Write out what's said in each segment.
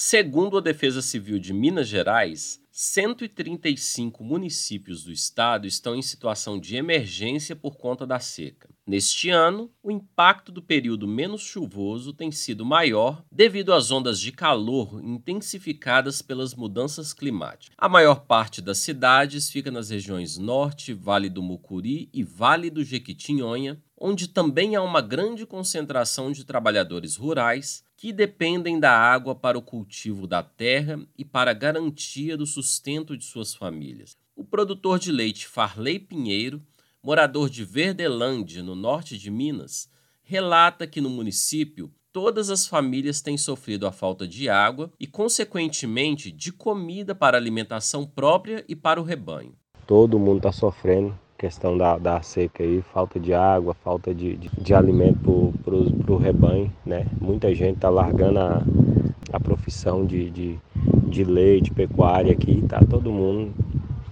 Segundo a Defesa Civil de Minas Gerais, 135 municípios do estado estão em situação de emergência por conta da seca. Neste ano, o impacto do período menos chuvoso tem sido maior devido às ondas de calor intensificadas pelas mudanças climáticas. A maior parte das cidades fica nas regiões Norte, Vale do Mucuri e Vale do Jequitinhonha, onde também há uma grande concentração de trabalhadores rurais que dependem da água para o cultivo da terra e para a garantia do sustento de suas famílias. O produtor de leite Farley Pinheiro, morador de Verdelândia, no norte de Minas, relata que no município todas as famílias têm sofrido a falta de água e, consequentemente, de comida para alimentação própria e para o rebanho. Todo mundo está sofrendo questão da, da seca aí, falta de água, falta de, de, de alimento para o rebanho, né? Muita gente está largando a, a profissão de, de, de leite, pecuária aqui, tá todo mundo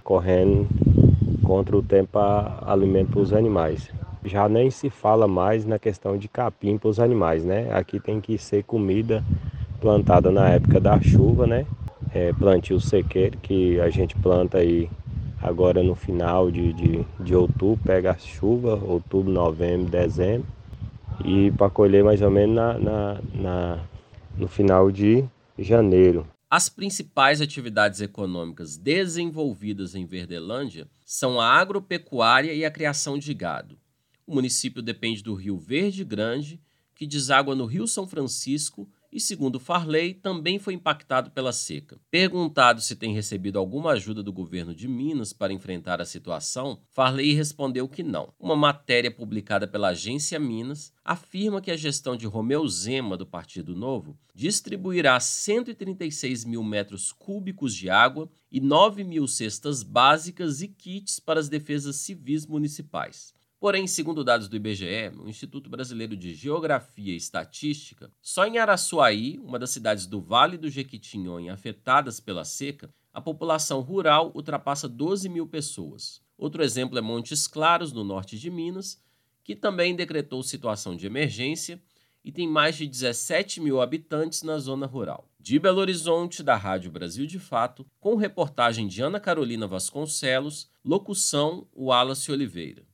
correndo contra o tempo a alimento para os animais. Já nem se fala mais na questão de capim para os animais, né? Aqui tem que ser comida plantada na época da chuva, né? É, plantio sequeiro que a gente planta aí agora no final de, de, de outubro, pega a chuva, outubro, novembro, dezembro, e para colher mais ou menos na, na, na, no final de janeiro. As principais atividades econômicas desenvolvidas em Verdelândia são a agropecuária e a criação de gado. O município depende do Rio Verde Grande, que deságua no Rio São Francisco e, segundo Farley, também foi impactado pela seca. Perguntado se tem recebido alguma ajuda do governo de Minas para enfrentar a situação, Farley respondeu que não. Uma matéria publicada pela agência Minas afirma que a gestão de Romeu Zema, do Partido Novo, distribuirá 136 mil metros cúbicos de água e 9 mil cestas básicas e kits para as defesas civis municipais. Porém, segundo dados do IBGE, o Instituto Brasileiro de Geografia e Estatística, só em Araçuaí, uma das cidades do Vale do Jequitinhonha afetadas pela seca, a população rural ultrapassa 12 mil pessoas. Outro exemplo é Montes Claros, no norte de Minas, que também decretou situação de emergência e tem mais de 17 mil habitantes na zona rural. De Belo Horizonte, da Rádio Brasil de Fato, com reportagem de Ana Carolina Vasconcelos, locução Wallace Oliveira.